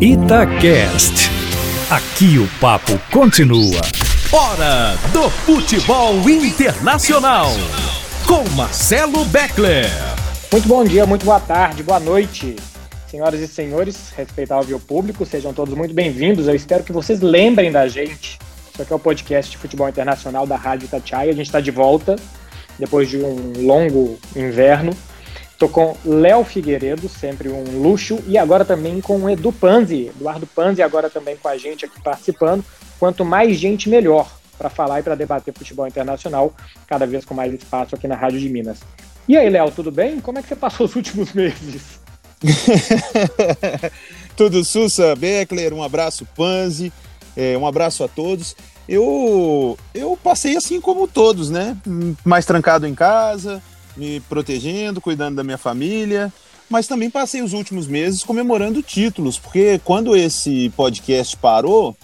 Itacast. Aqui o papo continua. Hora do futebol internacional. Com Marcelo Beckler. Muito bom dia, muito boa tarde, boa noite. Senhoras e senhores, respeitável público, sejam todos muito bem-vindos. Eu espero que vocês lembrem da gente. Isso aqui é o podcast de futebol internacional da Rádio Itatiaia. A gente está de volta depois de um longo inverno. Estou com Léo Figueiredo, sempre um luxo, e agora também com o Edu Panzi, Eduardo Panzi, agora também com a gente aqui participando. Quanto mais gente, melhor para falar e para debater futebol internacional, cada vez com mais espaço aqui na Rádio de Minas. E aí, Léo, tudo bem? Como é que você passou os últimos meses? tudo Sussa, Beckler, um abraço, Panzi, é, um abraço a todos. Eu, eu passei assim como todos, né? Mais trancado em casa, me protegendo, cuidando da minha família, mas também passei os últimos meses comemorando títulos, porque quando esse podcast parou,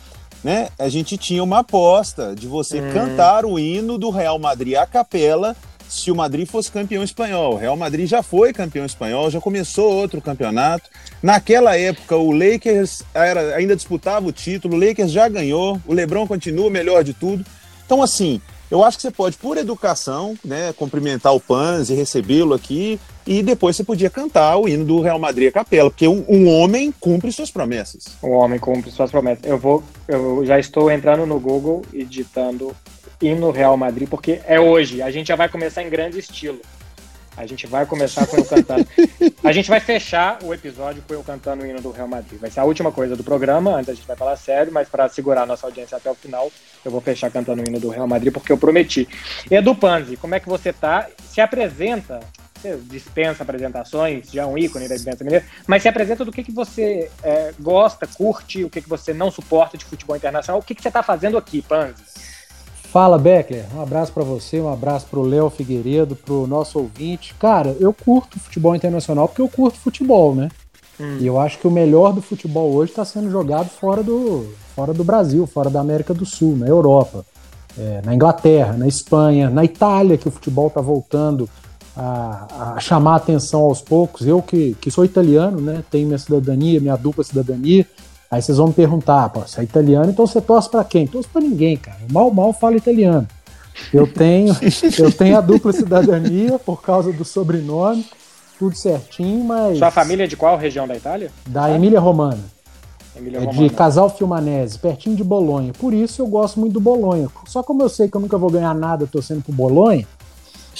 né, a gente tinha uma aposta de você hum. cantar o hino do Real Madrid à capela se o Madrid fosse campeão espanhol. O Real Madrid já foi campeão espanhol, já começou outro campeonato. Naquela época, o Lakers era, ainda disputava o título, o Lakers já ganhou, o LeBron continua melhor de tudo. Então, assim, eu acho que você pode, por educação, né, cumprimentar o Pans e recebê-lo aqui, e depois você podia cantar o hino do Real Madrid a capela, porque um, um, homem cumpre suas promessas. Um homem cumpre suas promessas. Eu vou, eu já estou entrando no Google e digitando hino Real Madrid, porque é hoje. A gente já vai começar em grande estilo. A gente vai começar com eu cantando. A gente vai fechar o episódio com eu cantando o hino do Real Madrid. Vai ser a última coisa do programa, antes a gente vai falar sério, mas para segurar a nossa audiência até o final, eu vou fechar cantando o hino do Real Madrid, porque eu prometi. Edu Panzi, como é que você tá? Se apresenta, você dispensa apresentações, já é um ícone da imprensa mineira, mas se apresenta do que, que você é, gosta, curte, o que, que você não suporta de futebol internacional, o que, que você está fazendo aqui, Panzi? Fala, Beckler. Um abraço para você, um abraço para o Léo Figueiredo, para o nosso ouvinte. Cara, eu curto futebol internacional porque eu curto futebol, né? Hum. E eu acho que o melhor do futebol hoje está sendo jogado fora do, fora do Brasil, fora da América do Sul, na Europa, é, na Inglaterra, na Espanha, na Itália, que o futebol está voltando a, a, chamar atenção aos poucos. Eu que, que sou italiano, né? Tenho minha cidadania, minha dupla cidadania. Aí vocês vão me perguntar, pô, você é italiano, então você torce para quem? Torce para ninguém, cara. Mal, mal fala italiano. Eu tenho, eu tenho a dupla cidadania por causa do sobrenome, tudo certinho, mas. Sua família é de qual região da Itália? Da Emília Romana. Emília é Romana. de Casal Filmanese, pertinho de Bolonha. Por isso eu gosto muito do Bolonha. Só como eu sei que eu nunca vou ganhar nada torcendo pro Bolonha,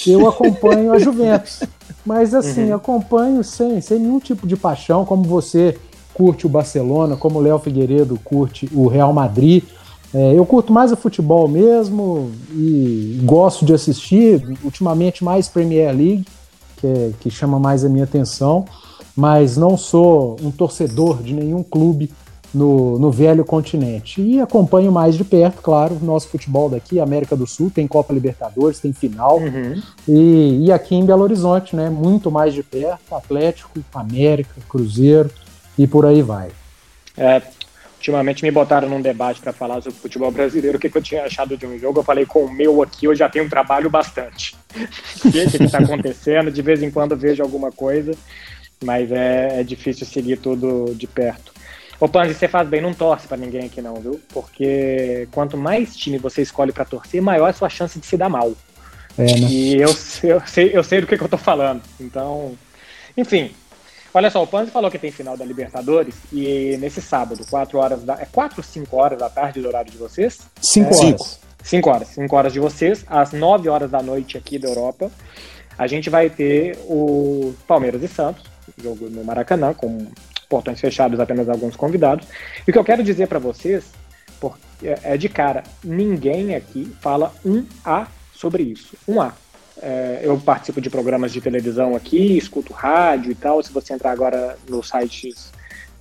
eu acompanho a Juventus. Mas assim, uhum. acompanho sem, sem nenhum tipo de paixão, como você curte o Barcelona, como o Léo Figueiredo curte o Real Madrid. É, eu curto mais o futebol mesmo e gosto de assistir, ultimamente mais Premier League, que, é, que chama mais a minha atenção, mas não sou um torcedor de nenhum clube no, no velho continente. E acompanho mais de perto, claro, o nosso futebol daqui, América do Sul, tem Copa Libertadores, tem final. Uhum. E, e aqui em Belo Horizonte, né, muito mais de perto, Atlético, América, Cruzeiro e por aí vai. É, ultimamente me botaram num debate para falar sobre futebol brasileiro, o que, que, eu tinha achado de um jogo. Eu falei, com o meu aqui eu já tenho um trabalho bastante. o que está acontecendo? De vez em quando vejo alguma coisa, mas é, é difícil seguir tudo de perto. Ô Panzi, você faz bem, não torce para ninguém aqui não, viu? Porque quanto mais time você escolhe para torcer, maior é a sua chance de se dar mal. É, né? E eu, eu, sei, eu sei do que, que eu tô falando. Então, enfim, Olha só, o Panzi falou que tem final da Libertadores e nesse sábado, 4 horas da. É 4 ou 5 horas da tarde do horário de vocês? 5 é, horas. 5 horas. 5 horas de vocês, às 9 horas da noite aqui da Europa. A gente vai ter o Palmeiras e Santos, jogo no Maracanã, com portões fechados, apenas alguns convidados. E o que eu quero dizer para vocês é, é de cara, ninguém aqui fala um A sobre isso. Um A. É, eu participo de programas de televisão aqui, escuto rádio e tal. Se você entrar agora nos sites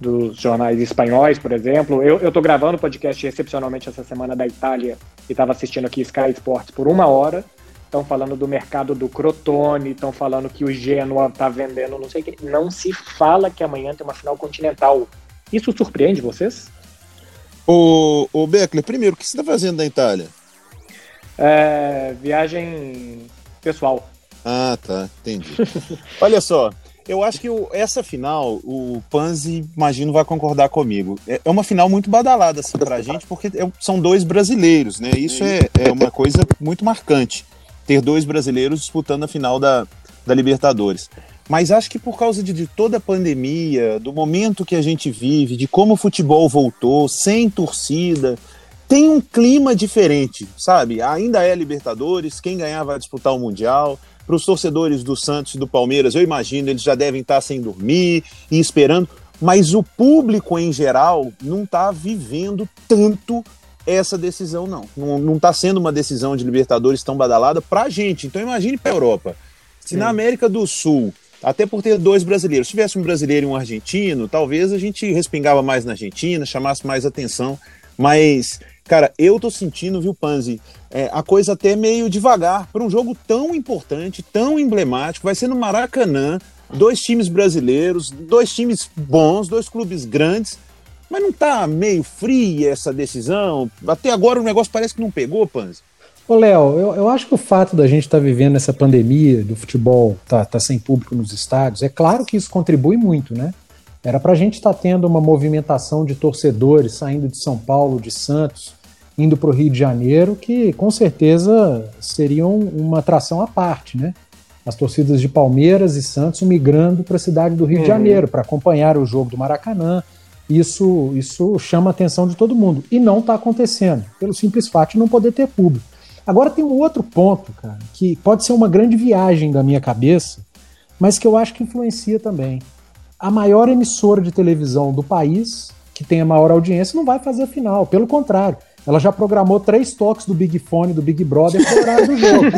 dos jornais espanhóis, por exemplo, eu estou gravando o podcast excepcionalmente essa semana da Itália e estava assistindo aqui Sky Sports por uma hora. Estão falando do mercado do Crotone, estão falando que o Genoa está vendendo não sei o que. Não se fala que amanhã tem uma final continental. Isso surpreende vocês? O, o Beckler, primeiro, o que você está fazendo na Itália? É, viagem pessoal. Ah, tá, entendi. Olha só, eu acho que o, essa final, o Panzi, imagino, vai concordar comigo. É, é uma final muito badalada assim, para a gente, porque é, são dois brasileiros, né? Isso é, é uma coisa muito marcante, ter dois brasileiros disputando a final da, da Libertadores. Mas acho que por causa de, de, toda a pandemia, do momento que a gente vive, de como o futebol voltou, sem torcida, tem um clima diferente, sabe? Ainda é Libertadores, quem ganhar vai disputar o Mundial. Para os torcedores do Santos e do Palmeiras, eu imagino, eles já devem estar sem dormir e esperando, mas o público em geral não está vivendo tanto essa decisão, não. Não está sendo uma decisão de Libertadores tão badalada para a gente. Então imagine para a Europa. Se na América do Sul, até por ter dois brasileiros, se tivesse um brasileiro e um argentino, talvez a gente respingava mais na Argentina, chamasse mais atenção. Mas Cara, eu tô sentindo, viu, Panzi, é, a coisa até meio devagar para um jogo tão importante, tão emblemático. Vai ser no Maracanã, dois times brasileiros, dois times bons, dois clubes grandes. Mas não tá meio fria essa decisão? Até agora o negócio parece que não pegou, Panzi. Ô, Léo, eu, eu acho que o fato da gente estar tá vivendo essa pandemia, do futebol tá, tá sem público nos estádios, é claro que isso contribui muito, né? Era para a gente estar tá tendo uma movimentação de torcedores saindo de São Paulo, de Santos, indo para o Rio de Janeiro, que com certeza seriam uma atração à parte, né? As torcidas de Palmeiras e Santos migrando para a cidade do Rio uhum. de Janeiro para acompanhar o jogo do Maracanã. Isso, isso chama a atenção de todo mundo. E não está acontecendo, pelo simples fato de não poder ter público. Agora tem um outro ponto, cara, que pode ser uma grande viagem da minha cabeça, mas que eu acho que influencia também a maior emissora de televisão do país, que tem a maior audiência, não vai fazer a final. Pelo contrário, ela já programou três toques do Big Fone, do Big Brother para o horário do jogo.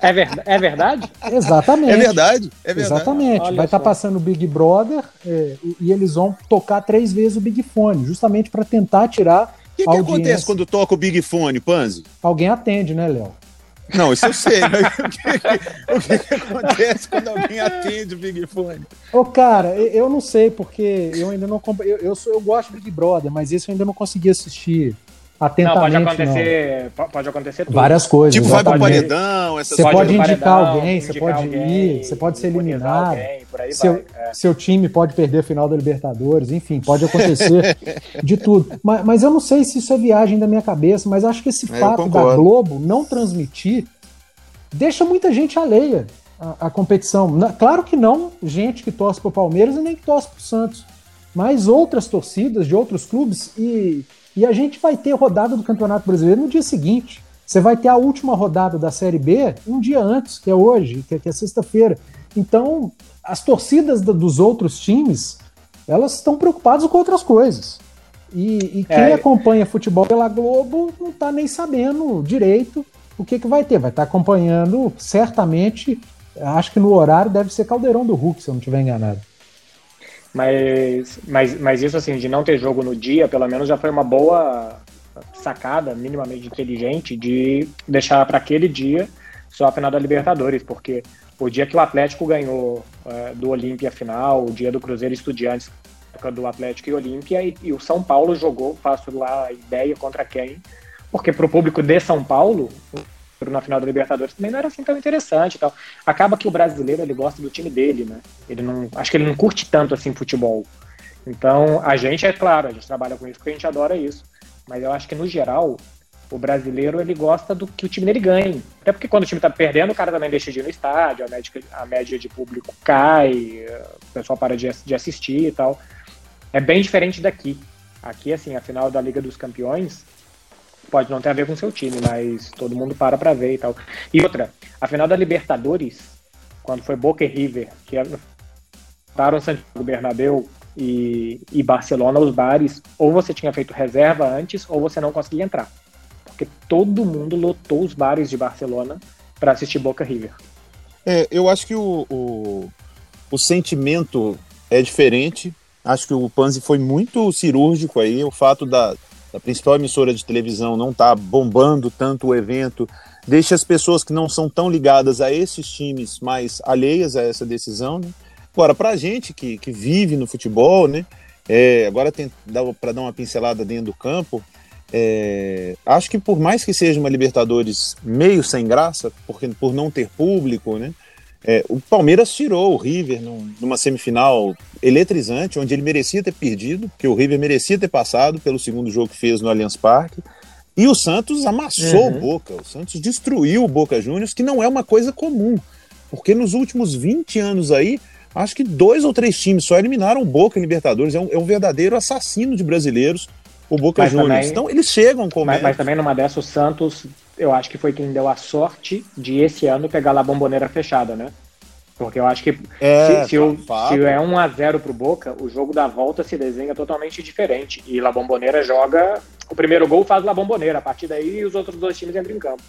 É, ver é verdade? Exatamente. É verdade. É verdade. Exatamente. Olha vai estar tá passando o Big Brother é, e, eles vão tocar três vezes o Big Fone, justamente para tentar tirar. O que, que acontece quando toca o Big Fone, Panzi? Alguém atende, né, Léo? Não, isso eu sei. o, que, o que, que, acontece quando alguém atende o Big Fone? Ô, cara, eu não sei, porque eu ainda não. Eu, eu, sou, eu gosto de Big Brother, mas esse eu ainda não consegui assistir atentamente. Não, pode acontecer, não. pode acontecer tudo. Várias coisas. Tipo, vai pro paredão, essas Você pode indicar paredão, alguém, você pode alguém, ir, você pode ser eliminado. Alguém, seu, é. seu time pode perder a final da Libertadores, enfim, pode acontecer de tudo. Mas, mas, eu não sei se isso é viagem da minha cabeça, mas acho que esse é, fato da Globo não transmitir deixa muita gente alheia à, à competição. Claro que não gente que torce pro Palmeiras e nem que torce pro Santos, mas outras torcidas de outros clubes e e a gente vai ter rodada do Campeonato Brasileiro no dia seguinte. Você vai ter a última rodada da Série B um dia antes, que é hoje, que é, é sexta-feira. Então, as torcidas dos outros times, elas estão preocupadas com outras coisas. E, e quem é. acompanha futebol pela Globo não está nem sabendo direito o que, que vai ter. Vai estar tá acompanhando, certamente, acho que no horário deve ser Caldeirão do Hulk, se eu não estiver enganado. Mas, mas, mas isso, assim, de não ter jogo no dia, pelo menos já foi uma boa sacada, minimamente inteligente, de deixar para aquele dia só a final da Libertadores, porque o dia que o Atlético ganhou é, do Olímpia final, o dia do Cruzeiro Estudiantes do Atlético e Olímpia, e, e, o São Paulo jogou, faço lá a ideia contra quem, porque para o público de São Paulo, na final da Libertadores também não era assim tão interessante e tal. Acaba que o brasileiro ele gosta do time dele, né? Ele não, acho que ele não curte tanto assim futebol. Então, a gente é claro, a gente trabalha com isso porque a gente adora isso. Mas eu acho que no geral, o brasileiro ele gosta do que o time dele ganhe. Até porque quando o time tá perdendo, o cara também deixa de ir no estádio, a média, a média de público cai, o pessoal para de, de assistir e tal. É bem diferente daqui. Aqui, assim, a final da Liga dos Campeões, pode não ter a ver com seu time, mas todo mundo para para ver e tal. E outra, a final da Libertadores, quando foi Boca e River, que estaram Santiago Bernabéu e, e Barcelona, os bares, ou você tinha feito reserva antes, ou você não conseguia entrar. Porque todo mundo lotou os bares de Barcelona para assistir Boca River. É, eu acho que o, o, o sentimento é diferente. Acho que o Panzi foi muito cirúrgico aí, o fato da, a principal emissora de televisão não está bombando tanto o evento, deixa as pessoas que não são tão ligadas a esses times mais alheias a essa decisão. Né? Agora, para a gente que, que vive no futebol, né? É, agora para dar uma pincelada dentro do campo, é, acho que por mais que seja uma Libertadores meio sem graça, porque por não ter público, né? É, o Palmeiras tirou o River num, numa semifinal eletrizante, onde ele merecia ter perdido, porque o River merecia ter passado pelo segundo jogo que fez no Allianz Parque. E o Santos amassou uhum. o Boca, o Santos destruiu o Boca Juniors, que não é uma coisa comum, porque nos últimos 20 anos aí, acho que dois ou três times só eliminaram o Boca em Libertadores, é um, é um verdadeiro assassino de brasileiros, o Boca mas Juniors. Também, então eles chegam com mas, mas, também numa dessa o Santos, eu acho que foi quem deu a sorte de esse ano pegar lá a bomboneira fechada, né? Porque eu acho que é, se, se, o, se é 1 a 0 pro Boca, o jogo da volta se desenha totalmente diferente. E La Bombonera joga. O primeiro gol faz La Bombonera. A partir daí, os outros dois times entram em campo.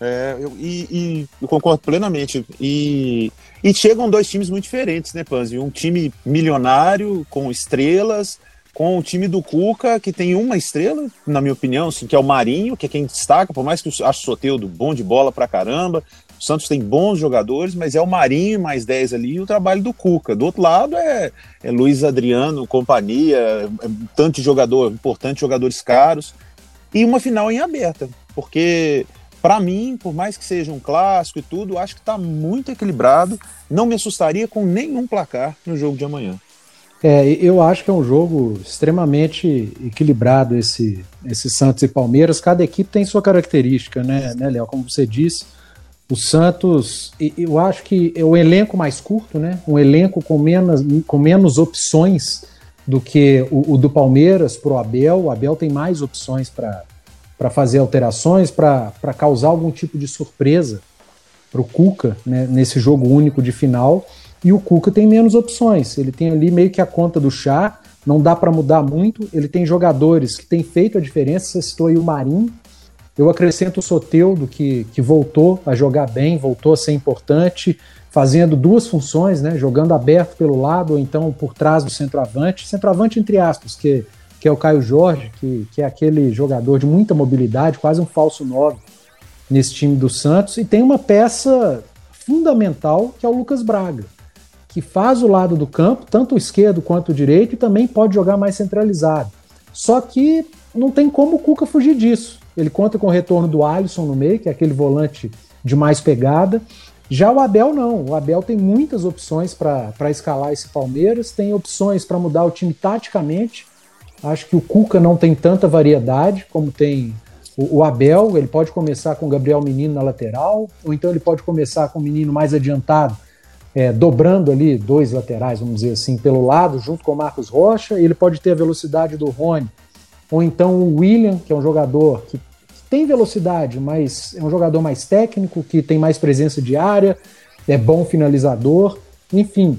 É, eu, e, e, eu concordo plenamente. E, e chegam dois times muito diferentes, né, Panzi? Um time milionário, com estrelas, com o time do Cuca, que tem uma estrela, na minha opinião, assim, que é o Marinho, que é quem destaca, por mais que eu acho o Soteudo bom de bola pra caramba, o Santos tem bons jogadores, mas é o Marinho mais 10 ali e o trabalho do Cuca. Do outro lado é, é Luiz Adriano, companhia, é, tanto jogador importante, jogadores caros. E uma final em aberta, porque para mim, por mais que seja um clássico e tudo, acho que está muito equilibrado. Não me assustaria com nenhum placar no jogo de amanhã. É, eu acho que é um jogo extremamente equilibrado esse, esse Santos e Palmeiras. Cada equipe tem sua característica, né, né Léo? Como você disse, o Santos, eu acho que é o elenco mais curto, né? Um elenco com menos, com menos opções do que o, o do Palmeiras para o Abel. O Abel tem mais opções para fazer alterações, para causar algum tipo de surpresa para o Cuca né, nesse jogo único de final. E o Cuca tem menos opções. Ele tem ali meio que a conta do chá, não dá para mudar muito. Ele tem jogadores que têm feito a diferença. Você citou aí o Marinho, eu acrescento o Soteudo, que, que voltou a jogar bem, voltou a ser importante, fazendo duas funções, né? Jogando aberto pelo lado ou então por trás do centroavante. Centroavante, entre aspas, que, que é o Caio Jorge, que, que é aquele jogador de muita mobilidade, quase um falso 9 nesse time do Santos. E tem uma peça fundamental que é o Lucas Braga, que faz o lado do campo, tanto o esquerdo quanto o direito, e também pode jogar mais centralizado. Só que não tem como o Cuca fugir disso. Ele conta com o retorno do Alisson no meio, que é aquele volante de mais pegada. Já o Abel não. O Abel tem muitas opções para escalar esse Palmeiras, tem opções para mudar o time taticamente. Acho que o Cuca não tem tanta variedade como tem o, o, Abel. Ele pode começar com o Gabriel Menino na lateral, ou então ele pode começar com o menino mais adiantado, é, dobrando ali dois laterais, vamos dizer assim, pelo lado, junto com o Marcos Rocha. Ele pode ter a velocidade do Rony ou então o William, que é um jogador que tem velocidade, mas é um jogador mais técnico, que tem mais presença de área, é bom finalizador. Enfim,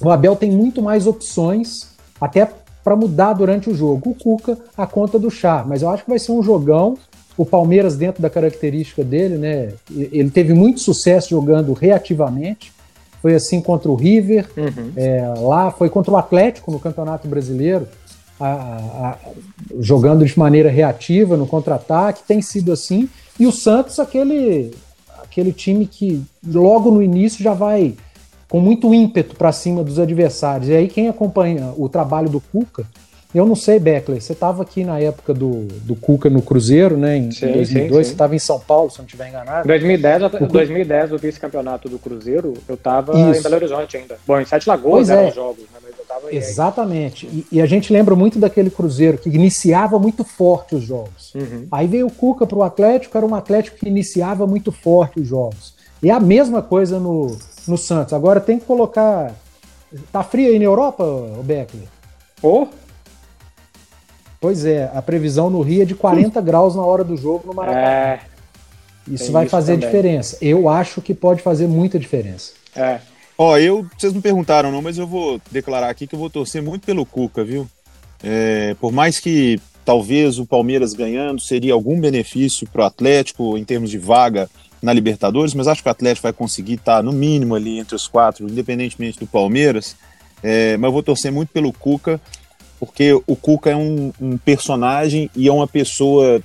o Abel tem muito mais opções, até para mudar durante o jogo. O Cuca, a conta do chá, mas eu acho que vai ser um jogão. O Palmeiras, dentro da característica dele, né? Ele teve muito sucesso jogando reativamente. Foi assim contra o River, uhum. é, lá foi contra o Atlético no Campeonato Brasileiro a, a, jogando de maneira reativa no contra-ataque, tem sido assim. E o Santos, aquele, aquele time que logo no início já vai com muito ímpeto para cima dos adversários. E aí, quem acompanha o trabalho do Cuca, eu não sei, Beckler, você estava aqui na época do, do Cuca no Cruzeiro, né? Em sim, 2002, sim, você estava em São Paulo, se não estiver enganado. Em 2010, o 2010, o vice-campeonato do Cruzeiro, eu estava em Belo Horizonte ainda. Bom, em Sete Lagoas pois eram é. os jogos, né? Exatamente. E, e, a gente lembra muito daquele Cruzeiro que iniciava muito forte os jogos. Uhum. Aí veio o Cuca para o Atlético, era um Atlético que iniciava muito forte os jogos. E a mesma coisa no, no Santos. Agora tem que colocar. Tá frio aí na Europa, o Beckler? Oh. Pois é, a previsão no Rio é de 40 graus na hora do jogo no Maracanã. É, isso vai isso fazer também. diferença. Eu acho que pode fazer muita diferença. É. Ó, eu, vocês não perguntaram não, mas eu vou declarar aqui que eu vou torcer muito pelo Cuca, viu? É, por mais que talvez o Palmeiras ganhando seria algum benefício para o Atlético em termos de vaga na Libertadores, mas acho que o Atlético vai conseguir estar tá, no mínimo ali entre os quatro, independentemente do Palmeiras. É, mas eu vou torcer muito pelo Cuca, porque o Cuca é um, um personagem e é uma pessoa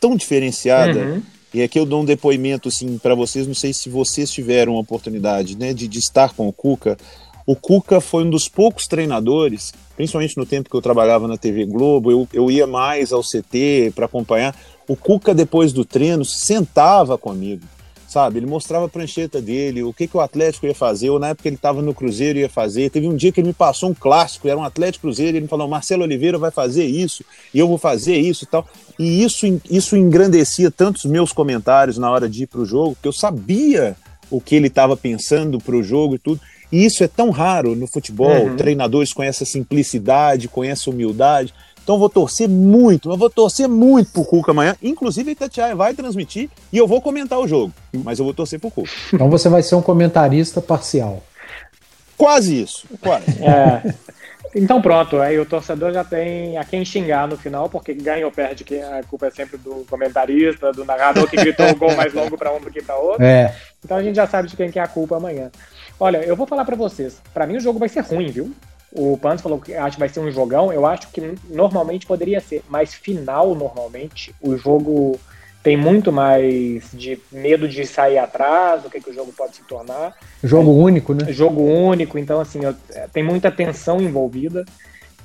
tão diferenciada. Uhum e aqui eu dou um depoimento assim para vocês, não sei se vocês tiveram a oportunidade né, de, de estar com o Cuca. O Cuca foi um dos poucos treinadores, principalmente no tempo que eu trabalhava na TV Globo, eu, eu ia mais ao CT para acompanhar. O Cuca, depois do treino, sentava comigo. Sabe? Ele mostrava a prancheta dele, o que, que o Atlético ia fazer, ou na época ele estava no Cruzeiro ia fazer. Teve um dia que ele me passou um clássico, era um Atlético Cruzeiro, ele me falou: Marcelo Oliveira vai fazer isso, e eu vou fazer isso e tal. E isso, isso engrandecia tantos meus comentários na hora de ir para o jogo, que eu sabia o que ele estava pensando para o jogo e tudo. E isso é tão raro no futebol, uhum. treinadores com essa simplicidade, com essa humildade. Então eu vou torcer muito, eu vou torcer muito pro Cuca amanhã. Inclusive a Itatiaia vai transmitir e eu vou comentar o jogo, mas eu vou torcer pro Cuca. Então você vai ser um comentarista parcial. Quase isso, quase. É. Então pronto, aí o torcedor já tem a quem xingar no final, porque ganha ou perde, que a culpa é sempre do comentarista, do narrador que gritou o gol mais longo para um do que para outro. É. Então a gente já sabe de quem que é a culpa amanhã. Olha, eu vou falar para vocês, para mim o jogo vai ser ruim, viu? O Pans falou que acha que vai ser um jogão. Eu acho que normalmente poderia ser, mas final, normalmente, o jogo tem muito mais de medo de sair atrás, do que, que o jogo pode se tornar. Jogo é, único, né? Jogo único, então, assim, eu, é, tem muita tensão envolvida.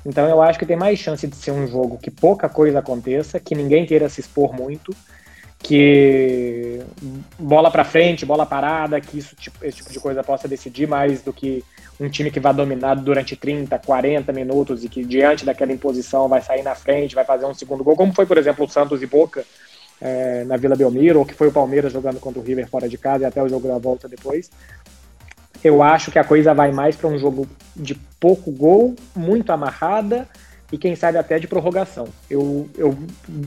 Então, eu acho que tem mais chance de ser um jogo que pouca coisa aconteça, que ninguém queira se expor muito, que bola para frente, bola parada, que isso, tipo, esse tipo de coisa possa decidir mais do que um time que vai dominar durante 30, 40 minutos e que diante daquela imposição vai sair na frente, vai fazer um segundo gol, como foi, por exemplo, o Santos e Boca é, na Vila Belmiro, ou que foi o Palmeiras jogando contra o River fora de casa e até o jogo da volta depois. Eu acho que a coisa vai mais para um jogo de pouco gol, muito amarrada e quem sabe até de prorrogação. Eu, eu,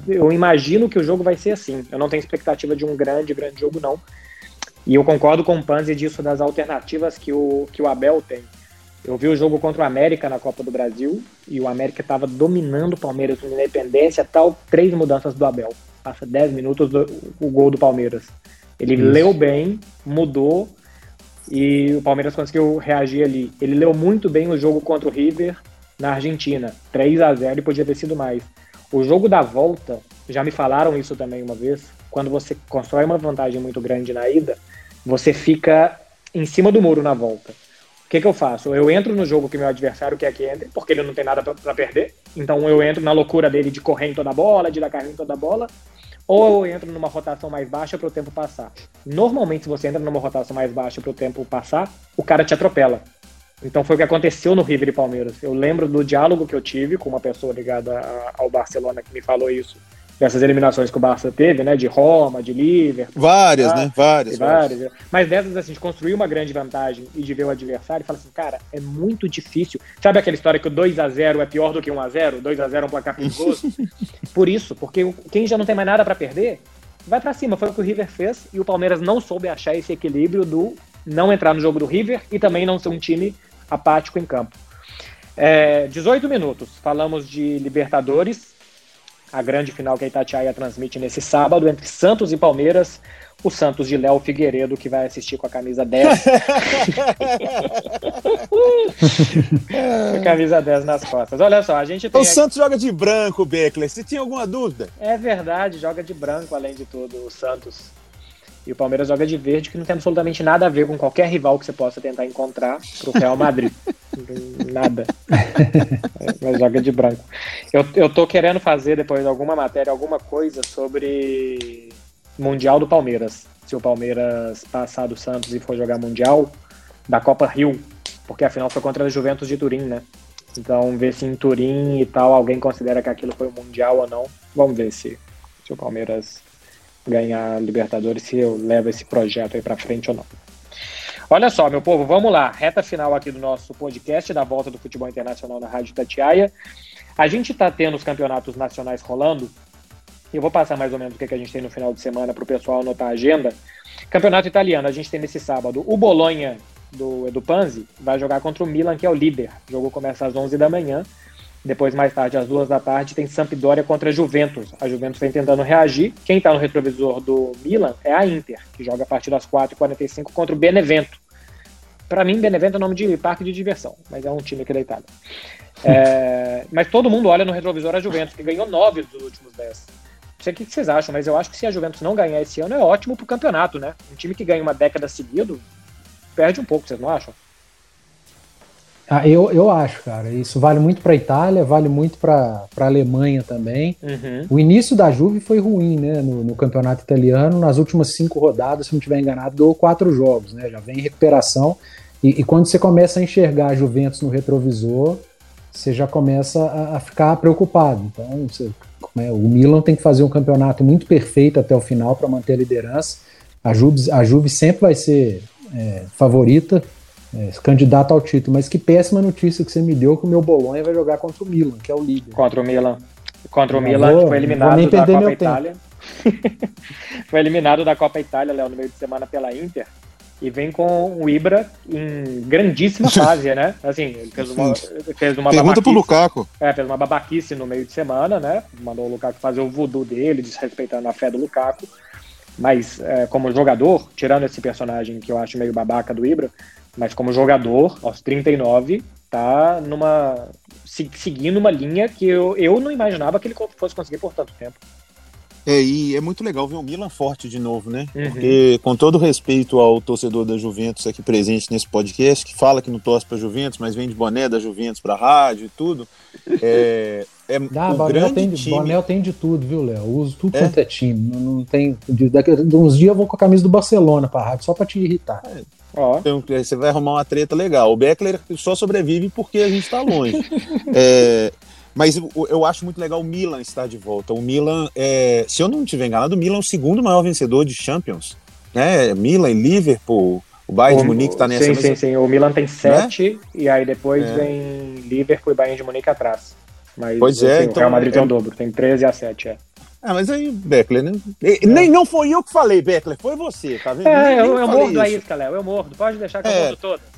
eu imagino que o jogo vai ser assim. Eu não tenho expectativa de um grande, grande jogo, não. E eu concordo com o Panzi disso das alternativas que o, que o Abel tem. Eu vi o jogo contra o América na Copa do Brasil e o América estava dominando o Palmeiras com independência, tal, três mudanças do Abel. Passa 10 minutos do, o gol do Palmeiras. Ele Isso. leu bem, mudou e o Palmeiras conseguiu reagir ali. Ele leu muito bem o jogo contra o River na Argentina, 3 a 0 e podia ter sido mais. O jogo da volta, já me falaram isso também uma vez, quando você constrói uma vantagem muito grande na ida, você fica em cima do muro na volta. O que, que eu faço? Eu entro no jogo que meu adversário quer que entre, porque ele não tem nada para perder. Então eu entro na loucura dele de correr em toda a bola, de dar carrinho em toda a bola, ou eu entro numa rotação mais baixa para o tempo passar. Normalmente, se você entra numa rotação mais baixa para o tempo passar, o cara te atropela. Então foi o que aconteceu no River e Palmeiras. Eu lembro do diálogo que eu tive com uma pessoa ligada ao Barcelona que me falou isso dessas eliminações que o Barça teve, né? De Roma, de Liverpool. Várias, tá? né? Várias, várias. várias. Mas dessas, assim, de construir uma grande vantagem e de ver o adversário e falar assim, cara, é muito difícil. Sabe aquela história que o 2 a 0 é pior do que 1 a 0 2 a 0 é um placar perigoso? Por isso, porque quem já não tem mais nada para perder, vai para cima. Foi o que o River fez e o Palmeiras não soube achar esse equilíbrio do não entrar no jogo do River e também não ser um time apático em campo. É, 18 minutos, falamos de Libertadores, a grande final que a Itatiaia transmite nesse sábado entre Santos e Palmeiras. O Santos de Léo Figueiredo, que vai assistir com a camisa 10. a camisa 10 nas costas. Olha só, a gente tem. O Santos joga de branco, Beckler. Você tinha alguma dúvida? É verdade, joga de branco, além de tudo, o Santos. E o Palmeiras joga de verde, que não tem absolutamente nada a ver com qualquer rival que você possa tentar encontrar pro Real Madrid. nada. Mas joga de branco. Eu, eu tô querendo fazer depois alguma matéria, alguma coisa sobre Mundial do Palmeiras. Se o Palmeiras passar do Santos e for jogar Mundial, da Copa Rio. Porque afinal foi contra a Juventus de Turim, né? Então, ver se em Turim e tal alguém considera que aquilo foi o Mundial ou não. Vamos ver se, se o Palmeiras ganhar Libertadores, se eu levo esse projeto aí para frente ou não. Olha só, meu povo, vamos lá. Reta final aqui do nosso podcast da volta do futebol internacional na Rádio Tatiaia. A gente está tendo os campeonatos nacionais rolando. Eu vou passar mais ou menos o que, que a gente tem no final de semana para o pessoal anotar a agenda. Campeonato italiano, a gente tem nesse sábado o Bolonha do Edu Panzi vai jogar contra o Milan, que é o líder. O jogo começa às 11 da manhã. Depois, mais tarde, às duas da tarde, tem Sampdoria contra a Juventus. A Juventus vem tentando reagir. Quem está no retrovisor do Milan é a Inter, que joga a partir das 4h45 contra o Benevento. Para mim, Benevento é nome de parque de diversão, mas é um time aqui da Itália. É, mas todo mundo olha no retrovisor a Juventus, que ganhou nove dos últimos dez. Não sei o que vocês acham, mas eu acho que se a Juventus não ganhar esse ano é ótimo pro campeonato, né? Um time que ganha uma década seguido perde um pouco, vocês não acham? Ah, eu, eu acho, cara. Isso vale muito para a Itália, vale muito para a Alemanha também. Uhum. O início da Juve foi ruim, né? No, no, campeonato italiano, nas últimas cinco rodadas, se não estiver enganado, ganhou quatro jogos, né? Já vem em recuperação. E, e, quando você começa a enxergar a Juventus no retrovisor, você já começa a, a ficar preocupado. Então, você, né, o Milan tem que fazer um campeonato muito perfeito até o final para manter a liderança. A Juve, a Juve sempre vai ser é, favorita é, candidato ao título. Mas que péssima notícia que você me deu que o meu Bolonha vai jogar contra o Milan, que é o líder. Contra o Milan. Contra o não Milan, vou, que foi eliminado da Copa Itália. foi eliminado da Copa Itália, Léo, no meio de semana pela Inter. E vem com o Ibra em grandíssima fase, né? Assim, ele fez uma, fez uma Pergunta pro Lukaku. É, fez uma babaquice no meio de semana, né? Mandou o Lukaku fazer o voodoo dele, desrespeitando a fé do Lukaku. Mas, é, como jogador, tirando esse personagem que eu acho meio babaca do Ibra, mas como jogador, aos 39, tá numa. seguindo uma linha que eu, eu não imaginava que ele fosse conseguir por tanto tempo. É, e é muito legal ver o Milan forte de novo, né? Uhum. Porque, com todo respeito ao torcedor da Juventus aqui presente nesse podcast, que fala que não torce pra Juventus, mas vem de boné da Juventus pra rádio e tudo, é, é ah, o Bonel tem, time... Bonel tem de tudo, viu, Léo? Uso tudo é? quanto é time. Não, não tem. Daqui a uns dias eu vou com a camisa do Barcelona pra rádio, só pra te irritar. É. Então, você vai arrumar uma treta legal. O Beckler só sobrevive porque a gente está longe. é, mas eu, eu, acho muito legal o Milan estar de volta. O Milan, é, se eu não estiver enganado, o Milan é o segundo maior vencedor de Champions. Né? Milan e Liverpool, o Bayern o, de Munique está nessa. Sim, sim, sim. O Milan tem sete né? e aí depois é. vem Liverpool e Bayern de Munique atrás. Mas pois é, assim, então, o Real Madrid é... tem o dobro, tem 13 a 7, é. Ah, mas aí, Beckler, né? É. Nem não foi eu que falei, Beckler, foi você, tá vendo? É, eu, eu mordo a isca, Léo, eu mordo. Pode deixar que é. eu mordo toda.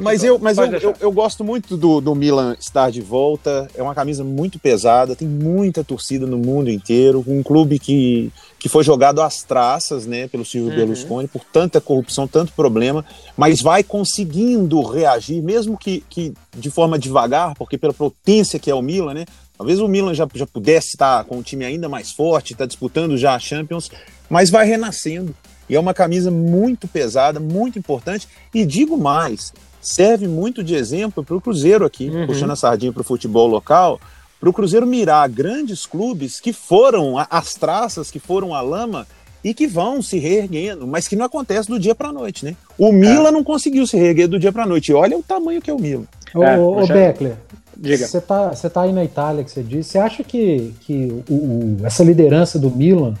Mas, eu, mas eu, eu, eu, gosto muito do, do Milan estar de volta. É uma camisa muito pesada, tem muita torcida no mundo inteiro. Um clube que, que foi jogado às traças né, pelo Silvio uhum. Berlusconi, por tanta corrupção, tanto problema, mas vai conseguindo reagir, mesmo que, que de forma devagar, porque pela potência que é o Milan, né? Talvez o Milan já, já pudesse estar com um time ainda mais forte, está disputando já a Champions, mas vai renascendo. E é uma camisa muito pesada, muito importante. E digo mais, serve muito de exemplo para o Cruzeiro aqui, uhum. puxando a sardinha para o futebol local, para o Cruzeiro mirar grandes clubes que foram as traças, que foram a lama e que vão se reerguendo, mas que não acontece do dia para a noite, né? O Milan é. não conseguiu se reerguer do dia para a noite. E olha o tamanho que é o Milan. Ô, é, ô Beckler. Você tá, você tá aí na Itália, que você disse. Você acha que, que o, o, essa liderança do Milan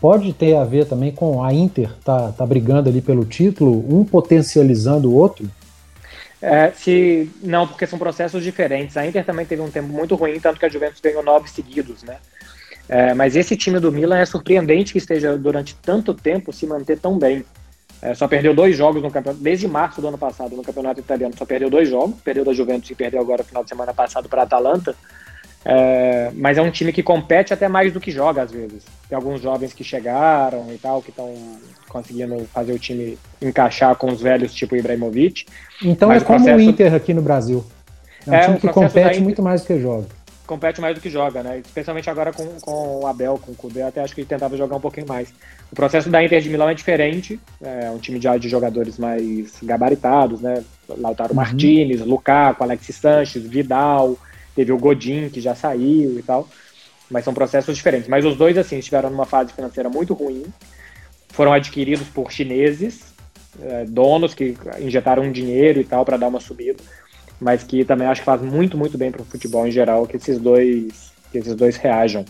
pode ter a ver também com a Inter tá, tá brigando ali pelo título, um potencializando o outro? É, se não, porque são processos diferentes. A Inter também teve um tempo muito ruim, tanto que a Juventus ganhou nove seguidos, né? É, mas esse time do Milan é surpreendente que esteja durante tanto tempo se manter tão bem. É, só perdeu dois jogos no campeonato, desde março do ano passado, no campeonato italiano, só perdeu dois jogos, perdeu da Juventus e perdeu agora no final de semana passado para a Atalanta. É, mas é um time que compete até mais do que joga às vezes. Tem alguns jovens que chegaram e tal, que estão conseguindo fazer o time encaixar com os velhos, tipo Ibrahimovic. Então é como o, processo... o Inter aqui no Brasil. É um é, time que compete Inter... muito mais do que joga compete mais do que joga, né? Especialmente agora com, com o Abel, com o Kudê, até acho que ele tentava jogar um pouquinho mais. O processo da Inter de Milão é diferente, é um time de, de jogadores mais gabaritados, né? Lautaro uhum. Martinez, Lukaku, Alexis Sanches, Vidal, teve o Godin, que já saiu e tal. Mas são processos diferentes. Mas os dois, assim, estiveram numa fase financeira muito ruim, foram adquiridos por chineses, é, donos que injetaram dinheiro e tal para dar uma subida mas que também acho que faz muito, muito bem para o futebol em geral que esses dois, que esses dois reajam.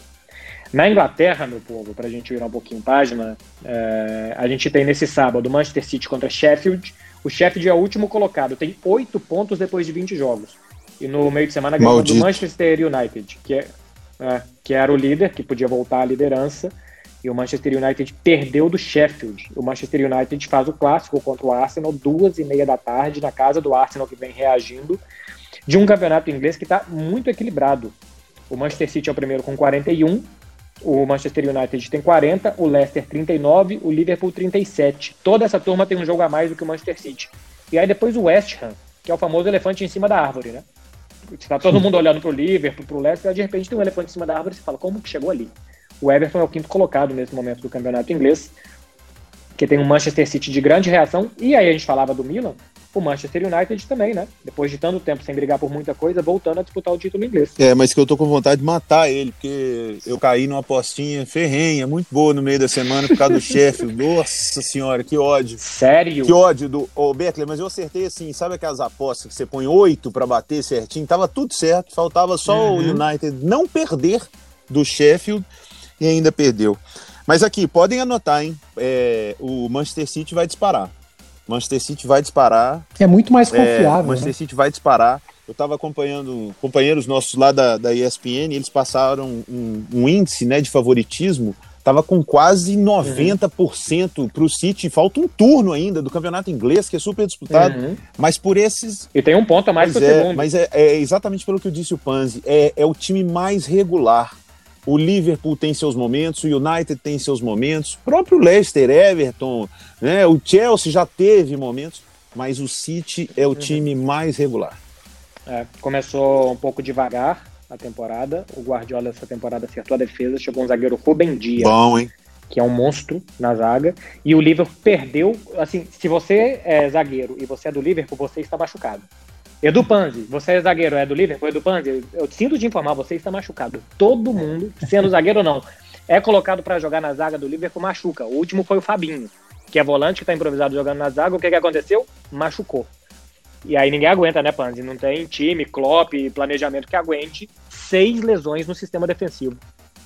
Na Inglaterra, meu povo, para a gente virar um pouquinho página, é, a gente tem nesse sábado Manchester City contra Sheffield. O Sheffield é o último colocado, tem oito pontos depois de 20 jogos. E no meio de semana ganhou do Manchester United, que, é, é, que era o líder, que podia voltar à liderança. E o Manchester United perdeu do Sheffield. O Manchester United faz o clássico contra o Arsenal, duas e meia da tarde, na casa do Arsenal, que vem reagindo, de um campeonato inglês que está muito equilibrado. O Manchester City é o primeiro com 41, o Manchester United tem 40, o Leicester 39, o Liverpool 37. Toda essa turma tem um jogo a mais do que o Manchester City. E aí depois o West Ham, que é o famoso elefante em cima da árvore, né? Está todo mundo olhando para o Liverpool, para o Leicester, e de repente tem um elefante em cima da árvore e você fala, como que chegou ali? O Everton é o quinto colocado nesse momento do campeonato inglês, que tem um Manchester City de grande reação. E aí a gente falava do Milan, o Manchester United também, né? Depois de tanto tempo sem brigar por muita coisa, voltando a disputar o título inglês. É, mas que eu tô com vontade de matar ele, porque eu caí numa apostinha ferrenha, muito boa no meio da semana por causa do Sheffield. Nossa senhora, que ódio. Sério? Que ódio do ô, Beckler, mas eu acertei assim, sabe aquelas apostas que você põe oito para bater certinho? Tava tudo certo, faltava só uhum. o United não perder do Sheffield e ainda perdeu. Mas aqui, podem anotar, hein? É, o Manchester City vai disparar. Manchester City vai disparar. É muito mais confiável. É, Manchester né? City vai disparar. Eu estava acompanhando companheiros nossos lá da, da ESPN, eles passaram um, um índice né, de favoritismo, estava com quase 90% para o City. Falta um turno ainda do campeonato inglês, que é super disputado, uhum. mas por esses. E tem um ponto a mais que o é, segundo. Mas é, é, exatamente pelo que eu disse o Panzi: é, é o time mais regular. O Liverpool tem seus momentos, o United tem seus momentos, o próprio Leicester, Everton, né? o Chelsea já teve momentos, mas o City é o uhum. time mais regular. É, começou um pouco devagar a temporada. O Guardiola essa temporada acertou a defesa, chegou um zagueiro Rubem Dias. Bom, hein? Que é um monstro na zaga. E o Liverpool perdeu. Assim, se você é zagueiro e você é do Liverpool, você está machucado. Edu Panzi, você é zagueiro, é do Liverpool? Edu Panzi, eu sinto de informar, você está machucado. Todo mundo, sendo zagueiro ou não, é colocado para jogar na zaga do Liverpool, machuca. O último foi o Fabinho, que é volante, que está improvisado jogando na zaga. O que, que aconteceu? Machucou. E aí ninguém aguenta, né, Panzi? Não tem time, Klopp, planejamento que aguente seis lesões no sistema defensivo.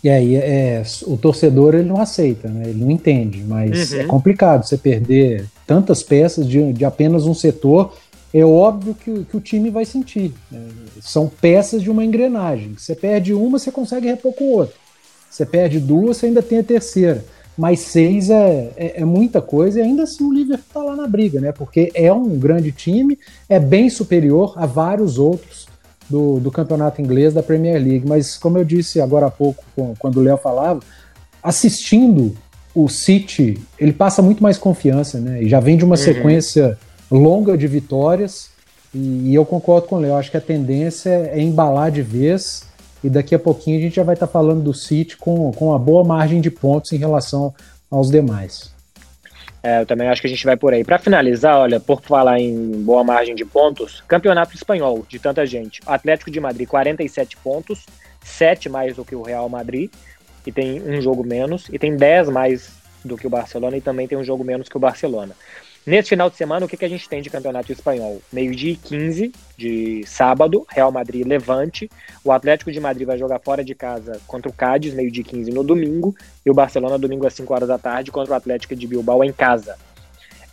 E aí é, o torcedor ele não aceita, né? ele não entende, mas uhum. é complicado você perder tantas peças de, de apenas um setor é óbvio que, que o time vai sentir. Né? São peças de uma engrenagem. Você perde uma, você consegue repor com outra. Você perde duas, você ainda tem a terceira. Mas seis é, é, é muita coisa e ainda assim o Liverpool está lá na briga, né? Porque é um grande time, é bem superior a vários outros do, do campeonato inglês da Premier League. Mas como eu disse agora há pouco, quando o Léo falava, assistindo o City, ele passa muito mais confiança, né? E já vem de uma uhum. sequência longa de vitórias. E, e eu concordo com o Léo, acho que a tendência é embalar de vez. E daqui a pouquinho a gente já vai estar tá falando do City com, com uma boa margem de pontos em relação aos demais. É, eu também acho que a gente vai por aí. Para finalizar, olha, por falar em boa margem de pontos, campeonato espanhol de tanta gente. Atlético de Madrid, 47 pontos, 7 mais do que o Real Madrid, e tem um jogo menos, e tem 10 mais do que o Barcelona, e também tem um jogo menos que o Barcelona. Nesse final de semana, o que, que a gente tem de campeonato espanhol? Meio-dia e 15 de sábado, Real Madrid Levante. O Atlético de Madrid vai jogar fora de casa contra o Cádiz, meio-dia e 15 no domingo. E o Barcelona, domingo às 5 horas da tarde, contra o Atlético de Bilbao em casa.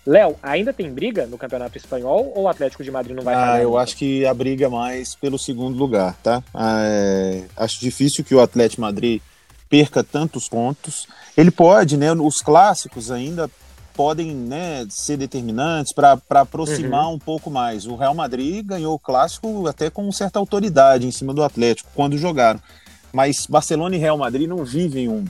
Léo, ainda tem briga no campeonato espanhol ou o Atlético de Madrid não vai Ah, eu acho que a briga mais pelo segundo lugar, tá? Ah, é, acho difícil que o Atlético de Madrid perca tantos pontos. Ele pode, né? Os clássicos ainda podem né, ser determinantes para aproximar uhum. um pouco mais. O Real Madrid ganhou o clássico até com certa autoridade em cima do Atlético quando jogaram. Mas Barcelona e Real Madrid não vivem um,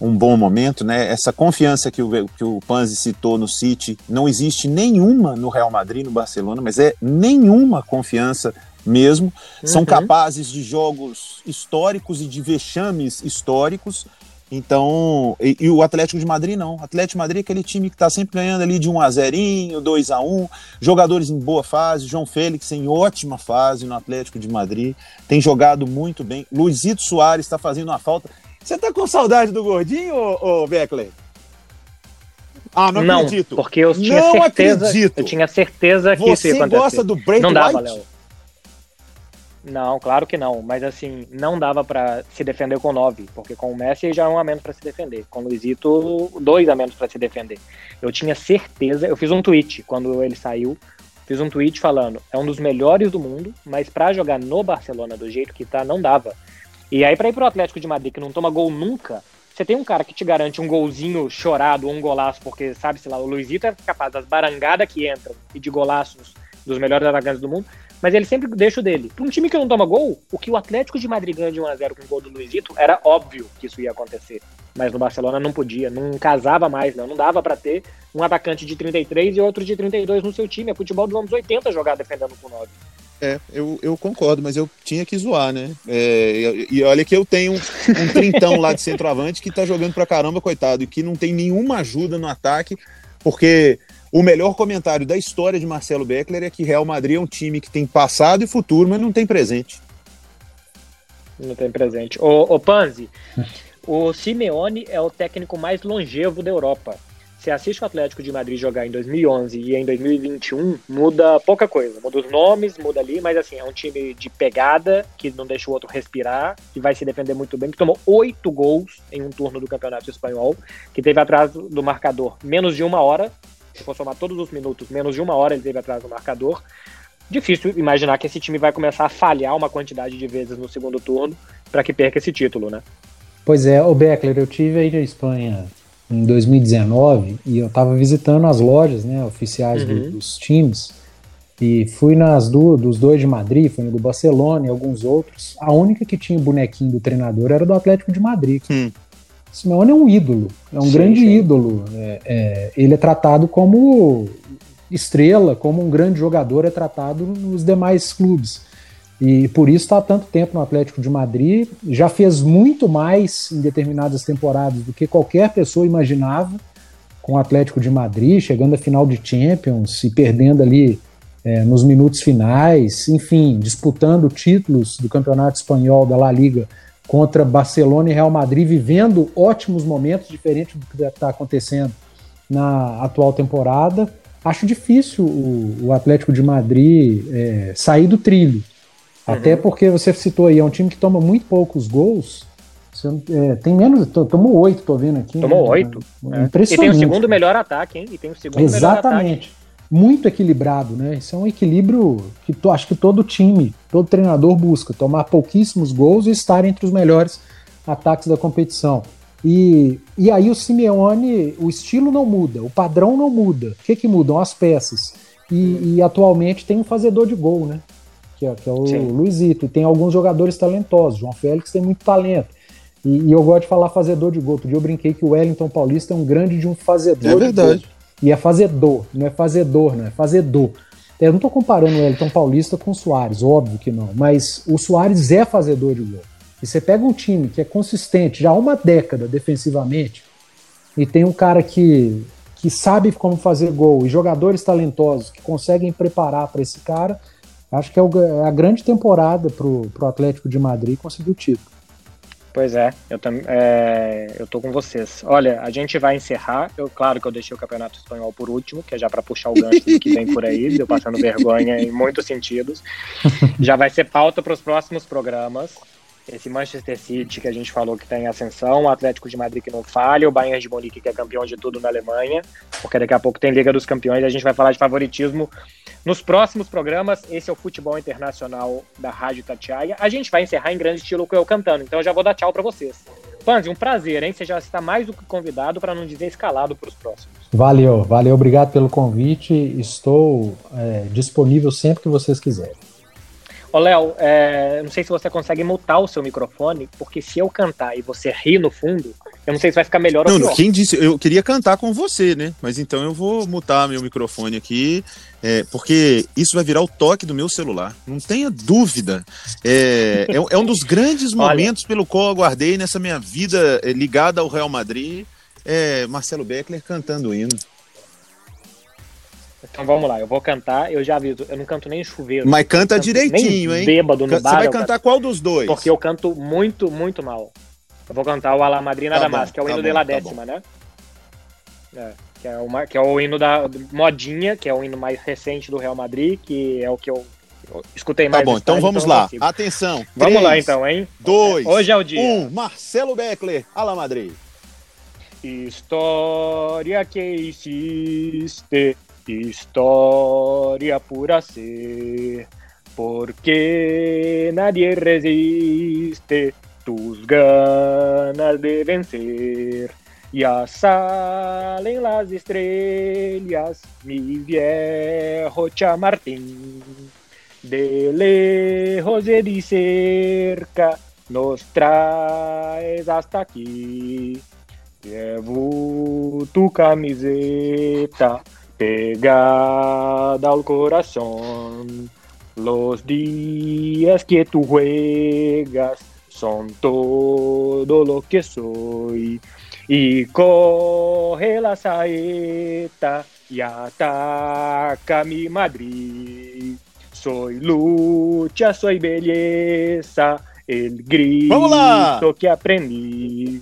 um bom momento, né? Essa confiança que o, que o Panzi citou no City, não existe nenhuma no Real Madrid, no Barcelona, mas é nenhuma confiança mesmo. Uhum. São capazes de jogos históricos e de vexames históricos então, e, e, o Atlético de Madrid não. O Atlético de Madrid é aquele time que está sempre ganhando ali de 1 a 0 2 a 1 jogadores em boa fase, João Félix em ótima fase no Atlético de Madrid, tem jogado muito bem. Luizito Soares está fazendo uma falta. Você tá com saudade do gordinho, ô, ô Beckler? Ah, não, não acredito. Porque eu tinha não certeza. Acredito. Eu tinha certeza que Você isso ia acontecer. gosta do Brady Não dava, Léo. Não, claro que não. Mas assim, não dava para se defender com 9, porque com o Messi já é um a menos para se defender. Com o Luizito, dois a menos para se defender. Eu tinha certeza, eu fiz um tweet quando ele saiu, fiz um tweet falando, é um dos melhores do mundo, mas para jogar no Barcelona do jeito que tá, não dava. E aí para ir pro Atlético de Madrid, que não toma gol nunca, você tem um cara que te garante um golzinho chorado um golaço, porque sabe, sei lá, o Luizito é capaz das barangadas que entram e de golaços dos melhores atacantes do mundo, mas ele sempre deixa o dele. Para um time que não toma gol, o que o Atlético de Madrid ganha de 1x0 com o gol do Luizito, era óbvio que isso ia acontecer. Mas no Barcelona não podia, não casava mais, não, não dava para ter um atacante de 33 e outro de 32 no seu time. É futebol dos anos 80 jogar defendendo com 9. É, eu, eu concordo, mas eu tinha que zoar, né? É, e, olha que eu tenho um, um trintão lá de centroavante que tá jogando pra caramba, coitado, e que não tem nenhuma ajuda no ataque, porque o melhor comentário da história de Marcelo Beckler é que Real Madrid é um time que tem passado e futuro, mas não tem presente. Não tem presente. Ô, ô Panzi, o Simeone é o técnico mais longevo da Europa. Você assiste o Atlético de Madrid jogar em 2011 e em 2021, muda pouca coisa. Muda os nomes, muda ali, mas assim, é um time de pegada, que não deixa o outro respirar, que vai se defender muito bem, que tomou oito gols em um turno do Campeonato Espanhol, que teve atrás do marcador menos de uma hora. Se for somar todos os minutos, menos de uma hora ele teve atrás do marcador. Difícil imaginar que esse time vai começar a falhar uma quantidade de vezes no segundo turno para que perca esse título, né? Pois é, o Beckler, eu tive aí na Espanha em 2019 e eu estava visitando as lojas né, oficiais uhum. do, dos times e fui nas do, dos dois de Madrid, fui no do Barcelona e alguns outros. A única que tinha o bonequinho do treinador era do Atlético de Madrid. Hum. Simeone é um ídolo, é um sim, grande sim. ídolo. É, é, ele é tratado como estrela, como um grande jogador é tratado nos demais clubes. E por isso está há tanto tempo no Atlético de Madrid. Já fez muito mais em determinadas temporadas do que qualquer pessoa imaginava com o Atlético de Madrid, chegando à final de Champions e perdendo ali é, nos minutos finais, enfim, disputando títulos do Campeonato Espanhol da La Liga contra Barcelona e Real Madrid, vivendo ótimos momentos, diferente do que está acontecendo na atual temporada. Acho difícil o, o Atlético de Madrid é, sair do trilho. Uhum. Até porque você citou aí, é um time que toma muito poucos gols. É, tem menos, tomou oito, tô vendo aqui. Tomou né? oito. É. Impressionante. E tem o segundo melhor ataque, hein? E tem o segundo Exatamente. Muito equilibrado, né? Isso é um equilíbrio que to, acho que todo time, todo treinador busca, tomar pouquíssimos gols e estar entre os melhores ataques da competição. E, e aí o Simeone, o estilo não muda, o padrão não muda. O que, que mudam? As peças. E, e atualmente tem um fazedor de gol, né? que é, que é o Sim. Luizito. E tem alguns jogadores talentosos. João Félix tem muito talento. E, e, eu gosto de falar fazedor de gol. Outro dia eu brinquei que o Wellington Paulista é um grande de um fazedor. É verdade. E é fazedor, não é fazedor, não é fazedor. Eu não estou comparando o Wellington Paulista com o Soares, óbvio que não. Mas o Soares é fazedor de gol. E você pega um time que é consistente já há uma década defensivamente e tem um cara que, que sabe como fazer gol e jogadores talentosos que conseguem preparar para esse cara, Acho que é, é a grande temporada pro, pro Atlético de Madrid conseguir o título. Pois é, eu, tam, é, eu tô com vocês. Olha, a gente vai encerrar. Eu, claro que eu deixei o Campeonato Espanhol por último, que é já para puxar o gancho do que vem por aí, deu passando vergonha em muitos sentidos. Já vai ser pauta para os próximos programas esse Manchester City que a gente falou que está em ascensão, o Atlético de Madrid que não falha, o Bayern de Munique que é campeão de tudo na Alemanha, porque daqui a pouco tem Liga dos Campeões a gente vai falar de favoritismo nos próximos programas. Esse é o Futebol Internacional da Rádio Tatiaia. A gente vai encerrar em grande estilo com eu cantando, então eu já vou dar tchau para vocês. Panzi, um prazer, hein? Você já está mais do que convidado, para não dizer escalado para os próximos. Valeu, valeu, obrigado pelo convite. Estou é, disponível sempre que vocês quiserem. Ô, Léo, é, não sei se você consegue mutar o seu microfone, porque se eu cantar e você rir no fundo, eu não sei se vai ficar melhor não, ou pior. Quem disse? Eu queria cantar com você, né? Mas então eu vou mutar meu microfone aqui, é, porque isso vai virar o toque do meu celular. Não tenha dúvida. É, é, é um dos grandes momentos Olha, pelo qual eu aguardei nessa minha vida é, ligada ao Real Madrid. É Marcelo Beckler cantando o hino. Então vamos lá, eu vou cantar, eu já aviso, eu não canto nem chuveiro. Mas canta direitinho, hein? Bêbado no bar. Você vai cantar qual dos dois? Porque eu canto muito, muito mal. Eu vou cantar o Ala Madrina tá da Massa, que é o tá hino bom, de la tá décima, né? É, que, é o, que é o hino da Modinha, que é o hino mais recente do Real Madrid, que é o que eu, eu escutei tá mais. Tá bom, então vamos então lá. Atenção. Vamos três, lá então, hein? Dois. Hoje é o dia. Um. Marcelo Beckler, Ala Madrid. História que hiciste Historia pura ser, porque nadie resiste tus ganas de vencer. Ya salen las estrellas, mi viejo chamartín. De lejos y de cerca nos traes hasta aquí. Llevo tu camiseta pegada al corazón. Los días que tú juegas son todo lo que soy. Y coge la saeta e ataca-me Madrid. Soy lucha, soy beleza, el grito que aprendi.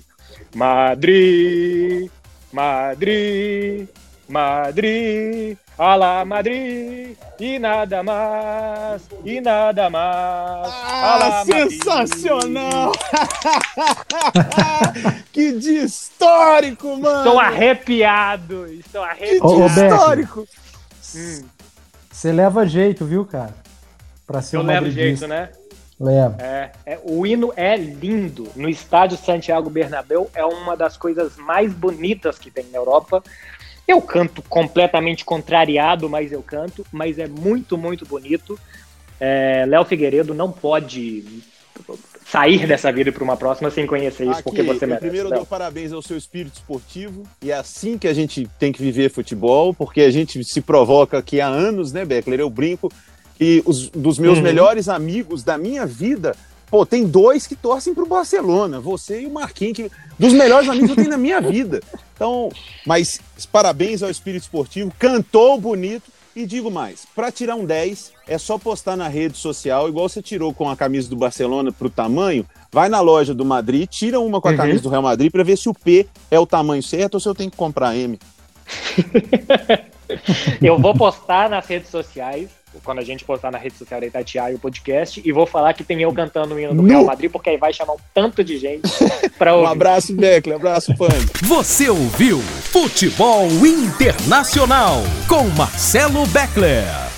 Madrid, Madrid, Madrid, Alá Madrid, e nada mais, e nada mais. Ah, sensacional! que dia histórico, mano! Estou arrepiado, estou arrepiado. Que dia histórico! Você hum. leva jeito, viu, cara? Pra ser Eu um levo jeito, né? Leva. É, é, o hino é lindo. No estádio Santiago Bernabéu é uma das coisas mais bonitas que tem na Europa. Eu canto completamente contrariado, mas eu canto. Mas é muito, muito bonito. É, Léo Figueiredo não pode sair dessa vida para uma próxima sem conhecer isso, Aqui, porque você merece. Primeiro, eu dou parabéns ao seu espírito esportivo. E é assim que a gente tem que viver futebol, porque a gente se provoca aqui há anos, né, Beckler? Eu brinco que os dos meus Uhum. melhores amigos da minha vida, pô, tem dois que torcem pro Barcelona, você e o Marquinhos, que dos melhores amigos que eu tenho na minha vida. Então, mas parabéns ao espírito esportivo, cantou bonito e digo mais, para tirar um 10 é só postar na rede social, igual você tirou com a camisa do Barcelona pro tamanho, vai na loja do Madrid, tira uma com a Uhum. camisa do Real Madrid para ver se o P é o tamanho certo ou se eu tenho que comprar M. Eu vou postar nas redes sociais, quando a gente postar na rede social da Itatiaia o podcast, e vou falar que tem eu cantando o hino do Nu! Real Madrid, porque aí vai chamar um tanto de gente pra Um ouvir. abraço, Beckler, abraço, Pan. Você ouviu Futebol Internacional com Marcelo Beckler.